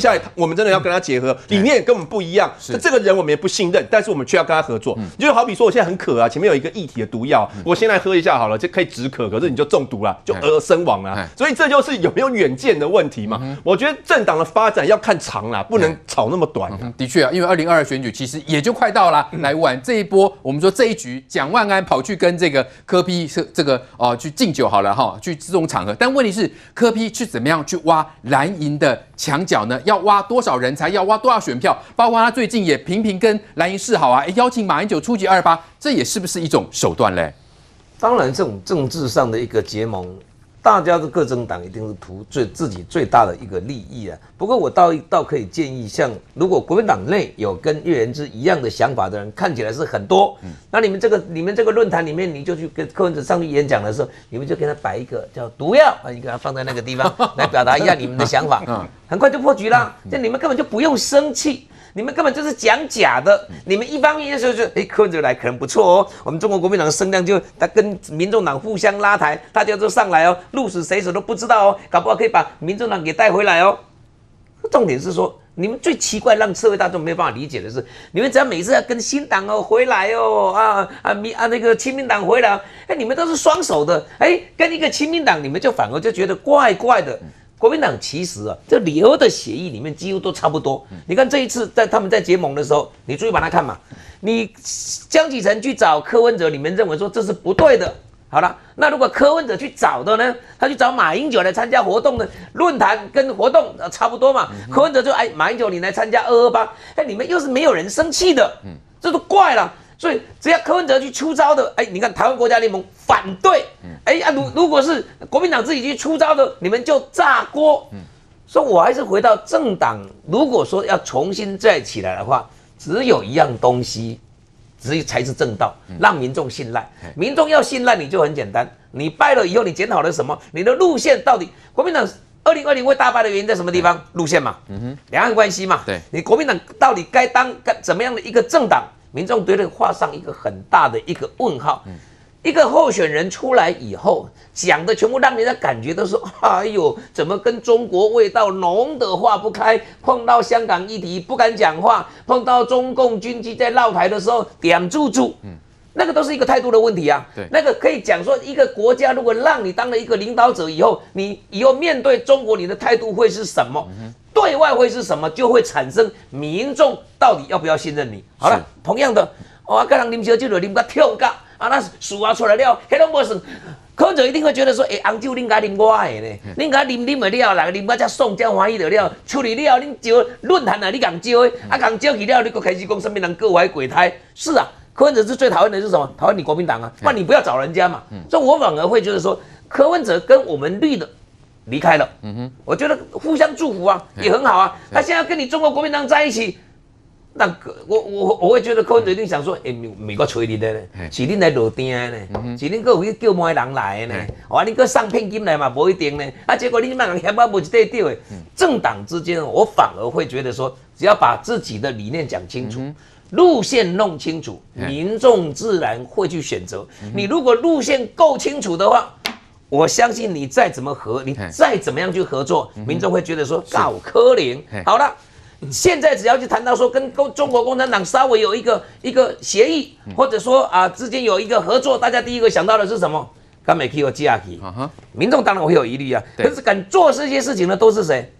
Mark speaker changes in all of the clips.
Speaker 1: 下来，我们真的要跟他结合，理念跟我们不一样。是这个人我们也不信任，但是我们却要跟他合作。就好比说，我现在很渴啊，前面有一个液体的毒药，我先来喝一下好了，就可以止渴。可是你就中毒了，就而身亡了。所以这就是有没有远见的问题嘛？我觉得政党的发展要看长了，不能炒那么短。
Speaker 2: 的确啊，因为二零二二选举其实也就快到了，来玩这一波。我们说这一局，蒋万安跑去跟这个柯批是这个哦去敬酒好了哈，去这种场合。但问题是，柯批去怎么样去挖蓝营的墙角呢？要挖多少人才？要挖多少选票？包括他最近也频频跟蓝营示好啊，邀请马英九出席二八，这也是不是一种手段嘞？
Speaker 3: 当然，这种政治上的一个结盟。大家的各政党一定是图最自己最大的一个利益啊。不过我倒倒可以建议，像如果国民党内有跟叶元之一样的想法的人，看起来是很多。那你们这个你们这个论坛里面，你就去跟柯文哲上去演讲的时候，你们就给他摆一个叫毒药啊，你给他放在那个地方来表达一下你们的想法，很快就破局了。这你们根本就不用生气。你们根本就是讲假的。你们一方面说说，哎，柯文哲来可能不错哦。我们中国国民党的声量就他跟民众党互相拉抬，大家都上来哦，鹿死谁手都不知道哦，搞不好可以把民众党给带回来哦。重点是说，你们最奇怪让社会大众没有办法理解的是，你们只要每次要跟新党哦回来哦啊啊民啊那个亲民党回来，哎，你们都是双手的，哎，跟一个亲民党，你们就反而就觉得怪怪的。国民党其实啊，这留的协议里面几乎都差不多。你看这一次在他们在结盟的时候，你注意把它看嘛。你江启臣去找柯文哲，你们认为说这是不对的。好了，那如果柯文哲去找的呢？他去找马英九来参加活动的论坛跟活动差不多嘛。柯文哲就哎，马英九你来参加二二八，哎，你们又是没有人生气的，嗯这都怪了。所以只要柯文哲去出招的，哎，你看台湾国家联盟反对，哎啊，如如果是国民党自己去出招的，你们就炸锅。所以我还是回到政党，如果说要重新再起来的话，只有一样东西，只有才是正道，让民众信赖。民众要信赖你就很简单，你败了以后，你检讨了什么？你的路线到底？国民党二零二零会大败的原因在什么地方？路线嘛，嗯哼，两岸关系嘛，对，你国民党到底该当该怎么样的一个政党？民众对这个画上一个很大的一个问号。一个候选人出来以后讲的全部让人家感觉都是，哎呦，怎么跟中国味道浓得化不开？碰到香港议题不敢讲话，碰到中共军机在绕台的时候点住住，那个都是一个态度的问题啊。那个可以讲说，一个国家如果让你当了一个领导者以后，你以后面对中国，你的态度会是什么？对外会是什么？就会产生民众到底要不要信任你？好了，同样的，我跟人啉烧酒就啉个跳咖啊，那数啊出来了，黑龙江省柯文哲一定会觉得说，哎，红酒恁家啉我的呢，恁家啉啉的了，来啉我才爽，才欢喜的了。处理了，恁招论坛啊，你讲招的，啊讲招去了，你搁开始讲身边人各怀鬼胎。是啊，柯文哲是最讨厌的是什么？讨厌你国民党啊，那你不要找人家嘛。所以我反而会觉得说，柯文哲跟我们绿的。离开了，嗯哼，我觉得互相祝福啊，也很好啊。他现在跟你中国国民党在一起，那我我我会觉得柯文哲一定想说，哎，美国催你的呢，是恁来落订的呢，是恁各位叫某人来的呢，哇，你个上聘金来嘛，不一定呢。啊，结果你们人嫌我不是对调的。政党之间，我反而会觉得说，只要把自己的理念讲清楚，路线弄清楚，民众自然会去选择。你如果路线够清楚的话。我相信你再怎么合，你再怎么样去合作，民众会觉得说搞柯林。好了，现在只要去谈到说跟中国共产党稍微有一个一个协议，或者说啊之间有一个合作，大家第一个想到的是什么？敢美 K 和 G R K，民众当然会有疑虑啊。可是敢做这些事情的都是谁？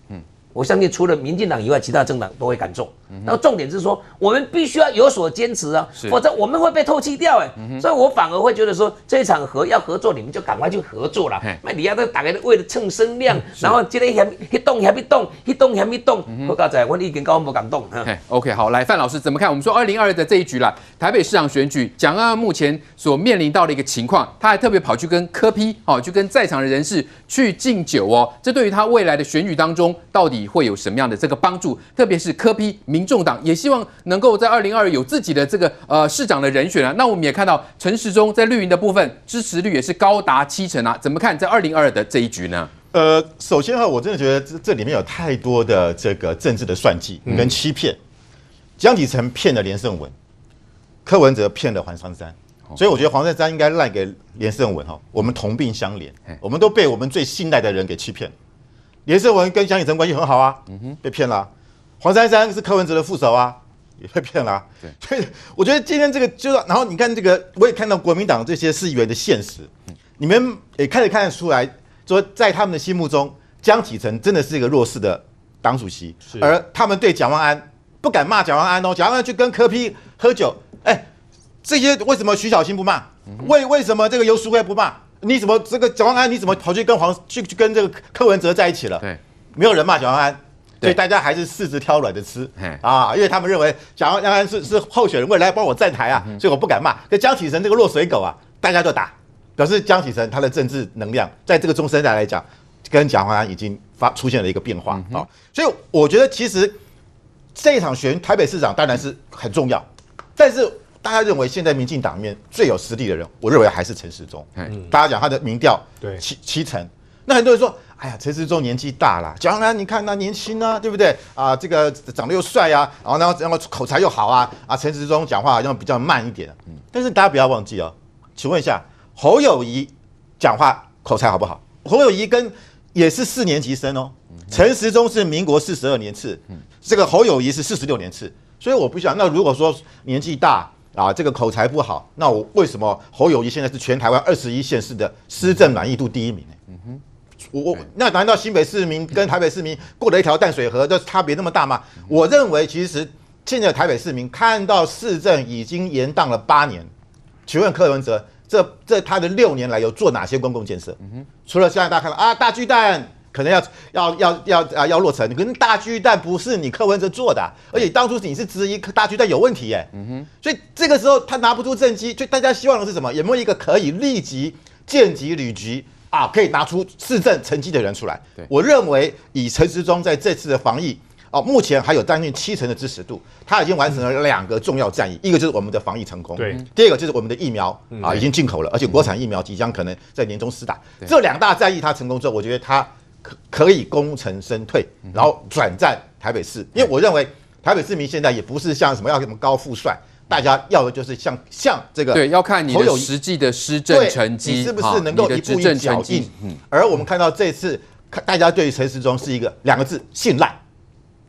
Speaker 3: 我相信除了民进党以外，其他政党都会敢做。然后重点是说，我们必须要有所坚持啊，否则我们会被透气掉哎。所以我反而会觉得说，这一场合要合作，你们就赶快去合作了。那你要都大概为了蹭声量，然后今天还一动还一动，一动嫌一动。我告诉你我已经高不敢动。
Speaker 2: OK，好，来范老师怎么看？我们说二零二二的这一局了，台北市长选举，蒋万安目前所面临到的一个情况，他还特别跑去跟柯批哦，去跟在场的人士去敬酒哦。这对于他未来的选举当中，到底会有什么样的这个帮助？特别是柯 P 民众党也希望能够在二零二二有自己的这个呃市长的人选啊。那我们也看到陈时中在绿营的部分支持率也是高达七成啊。怎么看在二零二二的这一局呢？
Speaker 4: 呃，首先哈，我真的觉得这这里面有太多的这个政治的算计跟欺骗。江启臣骗了连胜文，柯文哲骗了黄珊珊，所以我觉得黄珊珊应该赖给连胜文哈。我们同病相怜，我们都被我们最信赖的人给欺骗。连胜文跟江启臣关系很好啊，嗯哼，被骗了、啊。黄珊珊是柯文哲的副手啊，也被骗了、啊。对，所以我觉得今天这个就是，然后你看这个，我也看到国民党这些市议员的现实，你们也开始看得出来，说在他们的心目中，江启臣真的是一个弱势的党主席，是而他们对蒋万安不敢骂蒋万安哦，蒋万安去跟柯 P 喝酒，哎，这些为什么徐小新不骂？为为什么这个游淑慧不骂？你怎么这个蒋万安？你怎么跑去跟黄去去跟这个柯文哲在一起了？对，没有人骂蒋万安，所以大家还是柿子挑软的吃啊，因为他们认为蒋万安是是候选人，未来帮我站台啊，所以我不敢骂。跟江启臣这个落水狗啊，大家都打，表示江启臣他的政治能量在这个中生代来讲，跟蒋万安已经发出现了一个变化啊。所以我觉得其实这一场选台北市长当然是很重要，但是。大家认为现在民进党里面最有实力的人，我认为还是陈时中。嗯，大家讲他的民调对七七成，那很多人说，哎呀，陈时中年纪大了，蒋万安你看他年轻啊，对不对啊？这个长得又帅啊，然后然后然后口才又好啊啊，陈时中讲话好像比较慢一点。嗯，但是大家不要忘记哦，请问一下，侯友谊讲话口才好不好？侯友谊跟也是四年级生哦，陈时中是民国四十二年次，这个侯友谊是四十六年次，所以我不想，那如果说年纪大。啊，这个口才不好，那我为什么侯友谊现在是全台湾二十一县市的施政满意度第一名呢？嗯哼，我我那难道新北市民跟台北市民过了一条淡水河，就差别那么大吗？我认为其实现在台北市民看到市政已经延宕了八年，请问柯文哲，这这他的六年来有做哪些公共建设？除了现在大家看到啊大巨蛋。可能要要要要啊要落成，可能大巨蛋不是你柯文哲做的，啊，而且当初你是质疑大巨蛋有问题耶，嗯哼，所以这个时候他拿不出政绩，所以大家希望的是什么？有没有一个可以立即见级履职啊，可以拿出市政成绩的人出来？我认为以陈时中在这次的防疫哦，目前还有将近七成的支持度，他已经完成了两个重要战役，一个就是我们的防疫成功，对，第二个就是我们的疫苗啊已经进口了，而且国产疫苗即将可能在年终施打，这两大战役他成功之后，我觉得他。可以功成身退，然后转战台北市，因为我认为台北市民现在也不是像什么要什么高富帅，大家要的就是像像这个
Speaker 2: 对，要看你的实际的施政成绩，
Speaker 4: 你是不是能够一步一脚印。而我们看到这次，大家对陈时中是一个两个字：信赖，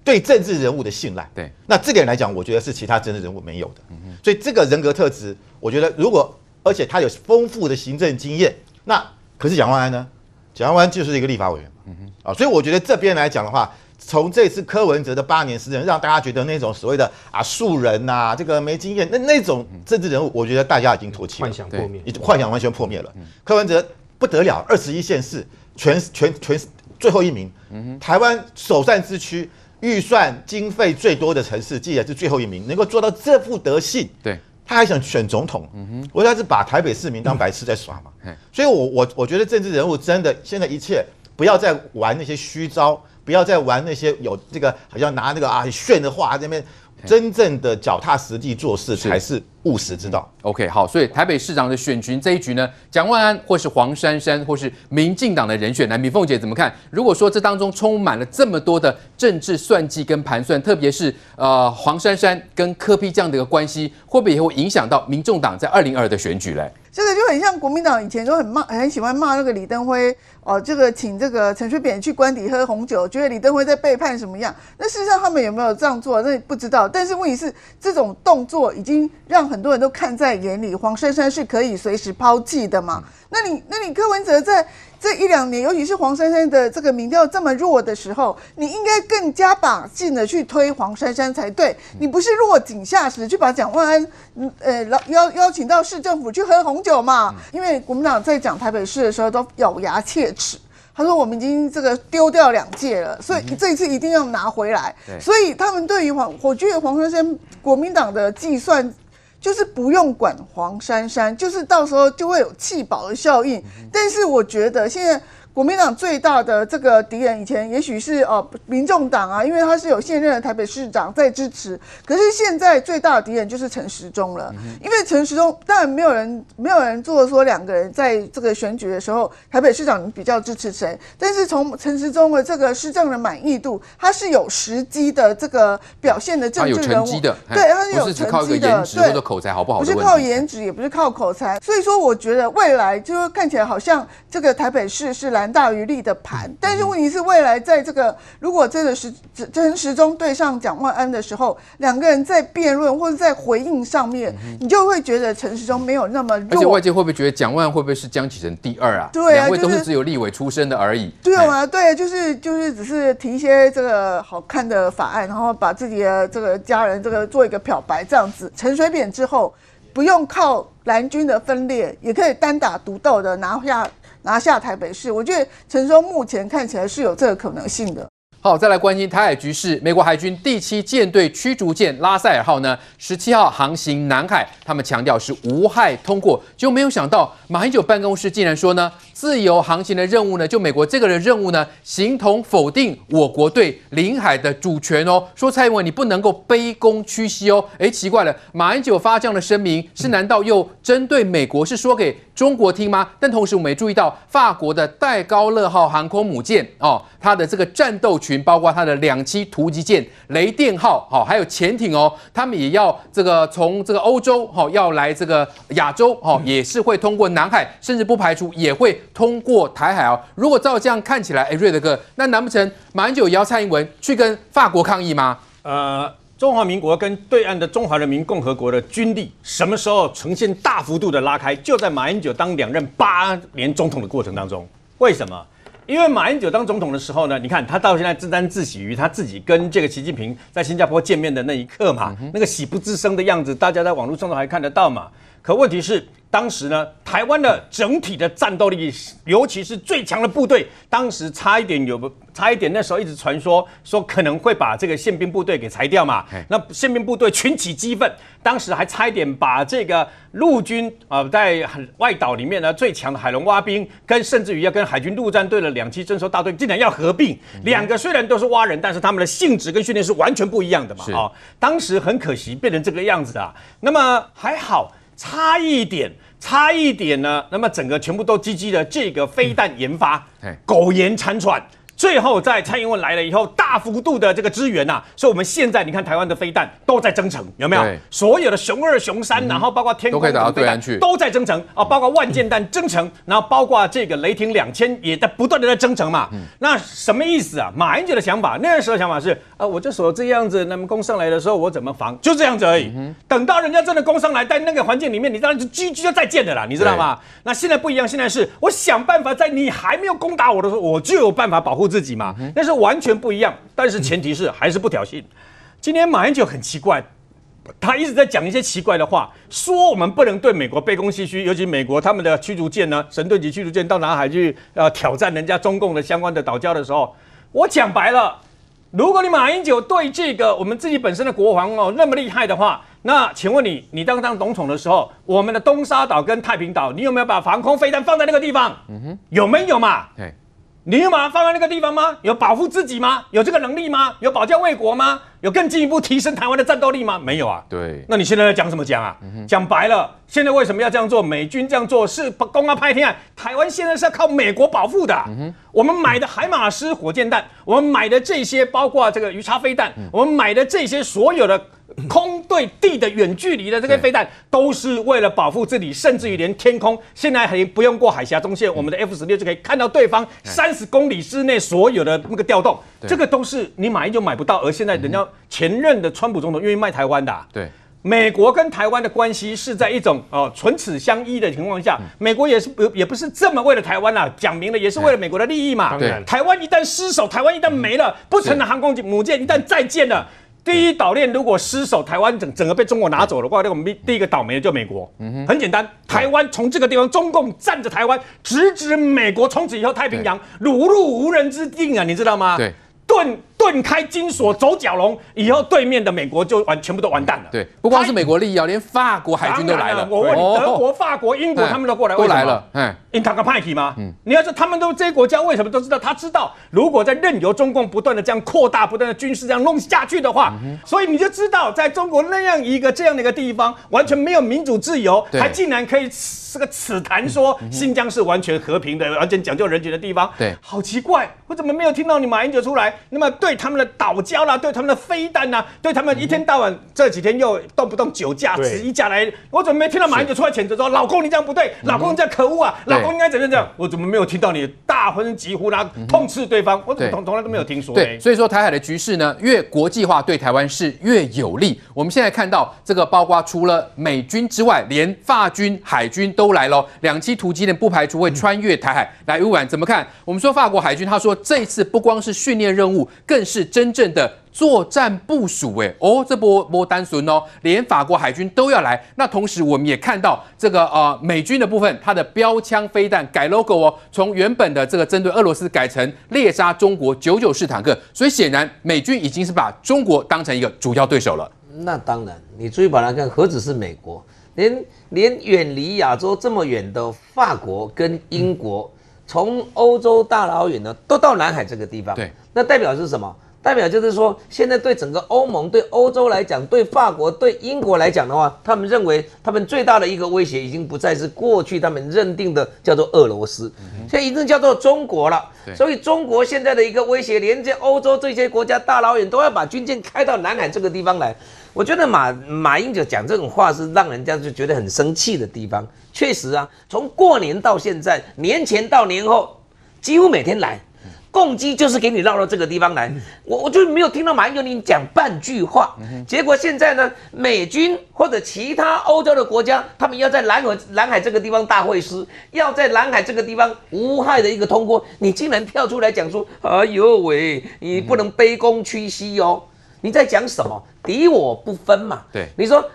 Speaker 4: 对政治人物的信赖。对，那这点来讲，我觉得是其他政治人物没有的。所以这个人格特质，我觉得如果而且他有丰富的行政经验，那可是蒋万安呢？蒋万安就是一个立法委员。嗯哼，啊，所以我觉得这边来讲的话，从这次柯文哲的八年时间，让大家觉得那种所谓的啊素人呐、啊，这个没经验，那那种政治人物，我觉得大家已经唾弃了，幻想破灭，已经幻想完全破灭了。柯文哲不得了，二十一县市全全全最后一名，台湾首善之区，预算经费最多的城市，竟然是最后一名，能够做到这副德性，对。他还想选总统，嗯哼，我他是把台北市民当白痴在耍嘛，嗯、所以我我我觉得政治人物真的现在一切不要再玩那些虚招，不要再玩那些有这个好像拿那个啊炫的话那边。真正的脚踏实地做事才是务实之道。
Speaker 2: OK，好，所以台北市长的选群这一局呢，蒋万安或是黄珊珊或是民进党的人选，来，米凤姐怎么看？如果说这当中充满了这么多的政治算计跟盘算，特别是呃黄珊珊跟柯 P 这样的一个关系，会不会也会影响到民众党在二零二的选举嘞？
Speaker 5: 这个就很像国民党以前都很骂，很喜欢骂那个李登辉哦，这个请这个陈水扁去官邸喝红酒，觉得李登辉在背叛什么样？那事实上他们有没有这样做？那不知道。但是问题是，这种动作已经让很多人都看在眼里，黄珊珊是可以随时抛弃的嘛？那你，那你柯文哲在这一两年，尤其是黄珊珊的这个民调这么弱的时候，你应该更加把劲的去推黄珊珊才对。你不是落井下石去把蒋万安，呃，邀邀请到市政府去喝红酒嘛？因为国民党在讲台北市的时候都咬牙切齿，他说我们已经这个丢掉两届了，所以这一次一定要拿回来。所以他们对于黄，我觉得黄珊珊国民党的计算。就是不用管黄珊珊，就是到时候就会有弃保的效应。但是我觉得现在。国民党最大的这个敌人，以前也许是哦民众党啊，因为他是有现任的台北市长在支持。可是现在最大的敌人就是陈时中了，因为陈时中当然没有人没有人做说两个人在这个选举的时候，台北市长比较支持谁。但是从陈时中的这个施政的满意度，他是有时机的这个表现的政治人物，对，他是有成绩的，
Speaker 2: 对，口才好不好？
Speaker 5: 不是靠颜值，也不是靠口才。所以说，我觉得未来就看起来好像这个台北市是蓝。蓝大于利的盘。但是问题是，未来在这个如果真的是陈时中对上蒋万安的时候，两个人在辩论或者在回应上面，你就会觉得陈时中没有那么弱。
Speaker 2: 而且外界会不会觉得蒋万安会不会是江启臣第二啊？
Speaker 5: 对啊，
Speaker 2: 两位都是只有立委出身的而已。
Speaker 5: 对啊，对，就是就是只是提一些这个好看的法案，然后把自己的这个家人这个做一个漂白这样子。陈水扁之后。不用靠蓝军的分裂，也可以单打独斗的拿下拿下台北市。我觉得陈忠目前看起来是有这个可能性的。
Speaker 2: 好，再来关心台海局势。美国海军第七舰队驱逐舰拉塞尔号呢，十七号航行南海，他们强调是无害通过，就没有想到马英九办公室竟然说呢，自由航行的任务呢，就美国这个的任务呢，形同否定我国对领海的主权哦。说蔡英文你不能够卑躬屈膝哦。哎，奇怪了，马英九发这样的声明，是难道又针对美国？是说给中国听吗？但同时我们也注意到，法国的戴高乐号航空母舰哦，它的这个战斗群，包括它的两栖突击舰雷电号，好，还有潜艇哦，他们也要这个从这个欧洲哈，要来这个亚洲哈，也是会通过南海，甚至不排除也会。通过台海哦，如果照这样看起来，哎，瑞德哥，那难不成马英九也要蔡英文去跟法国抗议吗？
Speaker 6: 呃，中华民国跟对岸的中华人民共和国的军力什么时候呈现大幅度的拉开？就在马英九当两任八年总统的过程当中。为什么？因为马英九当总统的时候呢，你看他到现在自担自喜于他自己跟这个习近平在新加坡见面的那一刻嘛，嗯、那个喜不自胜的样子，大家在网络上都还看得到嘛。可问题是。当时呢，台湾的整体的战斗力，尤其是最强的部队，当时差一点有差一点，那时候一直传说说可能会把这个宪兵部队给裁掉嘛。那宪兵部队群起激愤，当时还差一点把这个陆军啊、呃，在外岛里面呢最强的海龙蛙兵，跟甚至于要跟海军陆战队的两栖征收大队，竟然要合并。两个虽然都是蛙人，但是他们的性质跟训练是完全不一样的嘛。啊、哦，当时很可惜变成这个样子啊。那么还好。差一点，差一点呢，那么整个全部都积极的这个飞弹研发，苟延残喘。最后在蔡英文来了以后，大幅度的这个支援呐、啊，所以我们现在你看台湾的飞弹都在增程，有没有？所有的熊二、熊三，然后包括天空的飞弹都在增程啊，包括万箭弹增程，然后包括这个雷霆两千也在不断的在增程嘛。那什么意思啊？马英九的想法，那时候想法是啊，我就说这样子，那么攻上来的时候我怎么防？就这样子而已。等到人家真的攻上来，在那个环境里面，你当然就狙击就再见的啦，你知道吗？那现在不一样，现在是我想办法在你还没有攻打我的时候，我就有办法保护。自己嘛，那是完全不一样。但是前提是还是不挑衅。今天马英九很奇怪，他一直在讲一些奇怪的话，说我们不能对美国卑躬屈膝，尤其美国他们的驱逐舰呢，神盾级驱逐舰到南海去呃挑战人家中共的相关的岛礁的时候，我讲白了，如果你马英九对这个我们自己本身的国防哦那么厉害的话，那请问你，你当当总统的时候，我们的东沙岛跟太平岛，你有没有把防空飞弹放在那个地方？嗯哼，有没有嘛？对。你有把它放在那个地方吗？有保护自己吗？有这个能力吗？有保家卫国吗？有更进一步提升台湾的战斗力吗？没有啊。对。那你现在在讲什么讲啊？讲、嗯、白了，现在为什么要这样做？美军这样做是公开派天啊！台湾现在是要靠美国保护的、啊。嗯、我们买的海马斯火箭弹，我们买的这些包括这个鱼叉飞弹，嗯、我们买的这些所有的。空对地的远距离的这个飞弹，都是为了保护自己，甚至于连天空，现在还不用过海峡中线，我们的 F 十六就可以看到对方三十公里之内所有的那个调动，这个都是你买就买不到，而现在人家前任的川普总统愿意卖台湾的。对，美国跟台湾的关系是在一种哦唇齿相依的情况下，美国也是不也不是这么为了台湾啦，讲明了也是为了美国的利益嘛。对，台湾一旦失守，台湾一旦没了，不成的航空母舰一旦再建了。第一岛链如果失守，台湾整整个被中国拿走的话，那我们第一个倒霉的就美国。很简单，台湾从这个地方，中共占着台湾，直指美国，从此以后太平洋如入无人之境啊，你知道吗？对，盾。盾开金锁走蛟龙，以后对面的美国就完全部都完蛋了。对，不光是美国利益啊，连法国海军都来了。我问你，德国、法国、英国他们都过来，都来了。嗯，因他个派系吗？嗯，你要说他们都这些国家为什么都知道？他知道，如果在任由中共不断的这样扩大、不断的军事这样弄下去的话，所以你就知道，在中国那样一个这样的一个地方，完全没有民主自由，还竟然可以这个此谈说新疆是完全和平的，完全讲究人权的地方。对，好奇怪，我怎么没有听到你马英九出来？那么对。对他们的岛礁啦，对他们的飞弹呐，对他们一天到晚这几天又动不动酒驾、十一驾来，我怎么没听到马英九出来谴责说，老公你这样不对，老公你这样可恶啊，老公应该怎样怎样？我怎么没有听到你大声疾呼啦，痛斥对方？我怎么从从来都没有听说？
Speaker 2: 对，所以说台海的局势呢，越国际化对台湾是越有利。我们现在看到这个，包括除了美军之外，连法军、海军都来了，两栖突击舰不排除会穿越台海来乌管。怎么看？我们说法国海军，他说这一次不光是训练任务，更是真正的作战部署。哎，哦，这波波单纯哦，连法国海军都要来。那同时我们也看到这个呃美军的部分，它的标枪飞弹改 logo 哦，从原本的这个针对俄罗斯改成猎杀中国九九式坦克。所以显然美军已经是把中国当成一个主要对手了。
Speaker 3: 那当然，你注意把它看，何止是美国，连连远离亚洲这么远的法国跟英国。嗯从欧洲大老远呢，都到南海这个地方。
Speaker 2: 对，
Speaker 3: 那代表是什么？代表就是说，现在对整个欧盟、对欧洲来讲，对法国、对英国来讲的话，他们认为他们最大的一个威胁，已经不再是过去他们认定的叫做俄罗斯，现在已经叫做中国了。所以中国现在的一个威胁，连接欧洲这些国家大老远都要把军舰开到南海这个地方来。我觉得马马英九讲这种话是让人家就觉得很生气的地方。确实啊，从过年到现在，年前到年后，几乎每天来，共机就是给你绕到这个地方来。我我就没有听到马英九你讲半句话。结果现在呢，美军或者其他欧洲的国家，他们要在南海南海这个地方大会师，要在南海这个地方无害的一个通过，你竟然跳出来讲说，哎呦喂，你不能卑躬屈膝哦。你在讲什么？敌我不分嘛。
Speaker 2: 对，
Speaker 3: 你说，嗯，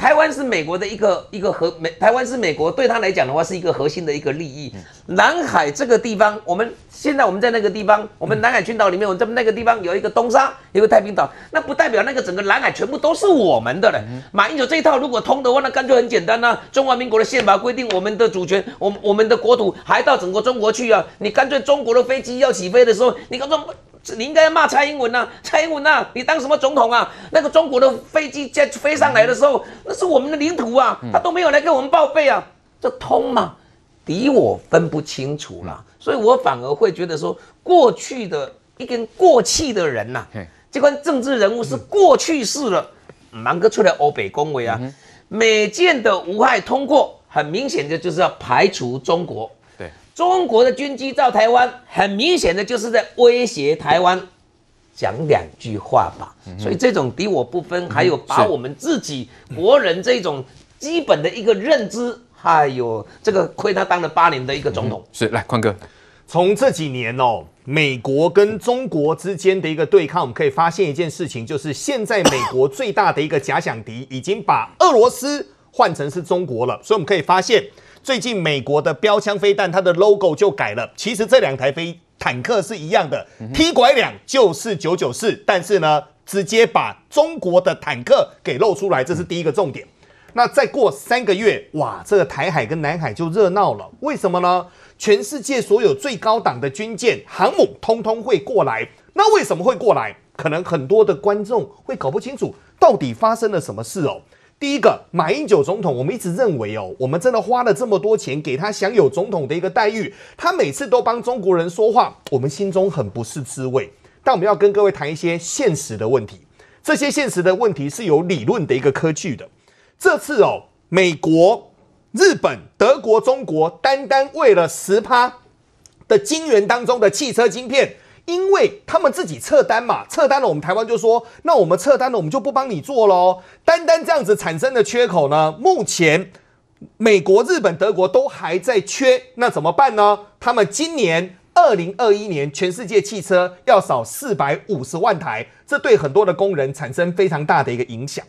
Speaker 3: 台湾是美国的一个一个核美，台湾是美国对他来讲的话是一个核心的一个利益。南海这个地方，我们现在我们在那个地方，我们南海群岛里面，我们在那个地方有一个东沙，有个太平岛，那不代表那个整个南海全部都是我们的嘞。马英九这一套如果通的话，那干脆很简单呐、中华民国的宪法规定，我们的主权，我我们的国土还到整个中国去啊。你干脆中国的飞机要起飞的时候，你干脆。你应该要骂蔡英文呐、啊，蔡英文呐、啊，你当什么总统啊？那个中国的飞机在飞上来的时候，那是我们的领土啊，他都没有来跟我们报备啊，这通吗？敌我分不清楚了，所以我反而会觉得说，过去的一根过气的人呐、啊，这关政治人物是过去式了，忙个出来欧北恭维啊，美舰的无害通过，很明显的就是要排除中国。中国的军机到台湾，很明显的就是在威胁台湾，讲两句话吧。所以这种敌我不分，还有把我们自己国人这种基本的一个认知，哎呦这个亏他当了八年的一个总统。
Speaker 2: 是，来，宽哥，
Speaker 7: 从这几年哦，美国跟中国之间的一个对抗，我们可以发现一件事情，就是现在美国最大的一个假想敌已经把俄罗斯换成是中国了，所以我们可以发现。最近美国的标枪飞弹，它的 logo 就改了。其实这两台飞坦克是一样的，T 拐两就是九九四，但是呢，直接把中国的坦克给露出来，这是第一个重点。那再过三个月，哇，这个台海跟南海就热闹了。为什么呢？全世界所有最高档的军舰、航母，通通会过来。那为什么会过来？可能很多的观众会搞不清楚，到底发生了什么事哦。第一个，马英九总统，我们一直认为哦，我们真的花了这么多钱给他享有总统的一个待遇，他每次都帮中国人说话，我们心中很不是滋味。但我们要跟各位谈一些现实的问题，这些现实的问题是有理论的一个科据的。这次哦，美国、日本、德国、中国，单单为了十趴的晶圆当中的汽车晶片。因为他们自己撤单嘛，撤单了，我们台湾就说，那我们撤单了，我们就不帮你做喽。单单这样子产生的缺口呢，目前美国、日本、德国都还在缺，那怎么办呢？他们今年二零二一年全世界汽车要少四百五十万台，这对很多的工人产生非常大的一个影响。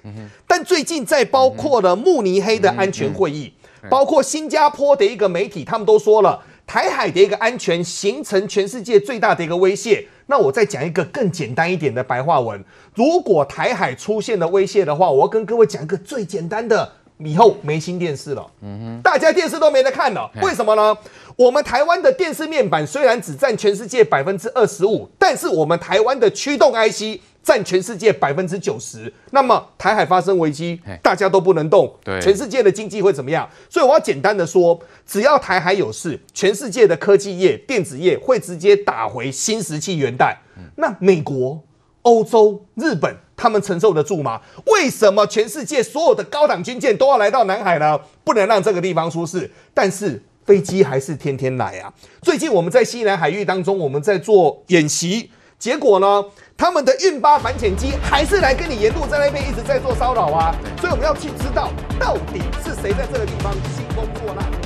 Speaker 7: 但最近在包括了慕尼黑的安全会议，包括新加坡的一个媒体，他们都说了。台海的一个安全形成全世界最大的一个威胁。那我再讲一个更简单一点的白话文：如果台海出现了威胁的话，我要跟各位讲一个最简单的，以后没新电视了，嗯哼，大家电视都没得看了。为什么呢？我们台湾的电视面板虽然只占全世界百分之二十五，但是我们台湾的驱动 IC。占全世界百分之九十，那么台海发生危机，大家都不能动，对，全世界的经济会怎么样？所以我要简单的说，只要台海有事，全世界的科技业、电子业会直接打回新石器元代。那美国、欧洲、日本，他们承受得住吗？为什么全世界所有的高档军舰都要来到南海呢？不能让这个地方出事，但是飞机还是天天来啊。最近我们在西南海域当中，我们在做演习，结果呢，他们的运八反潜机还是来跟你沿路在那边一直在做骚扰啊。所以我们要去知道，到底是谁在这个地方兴风作浪。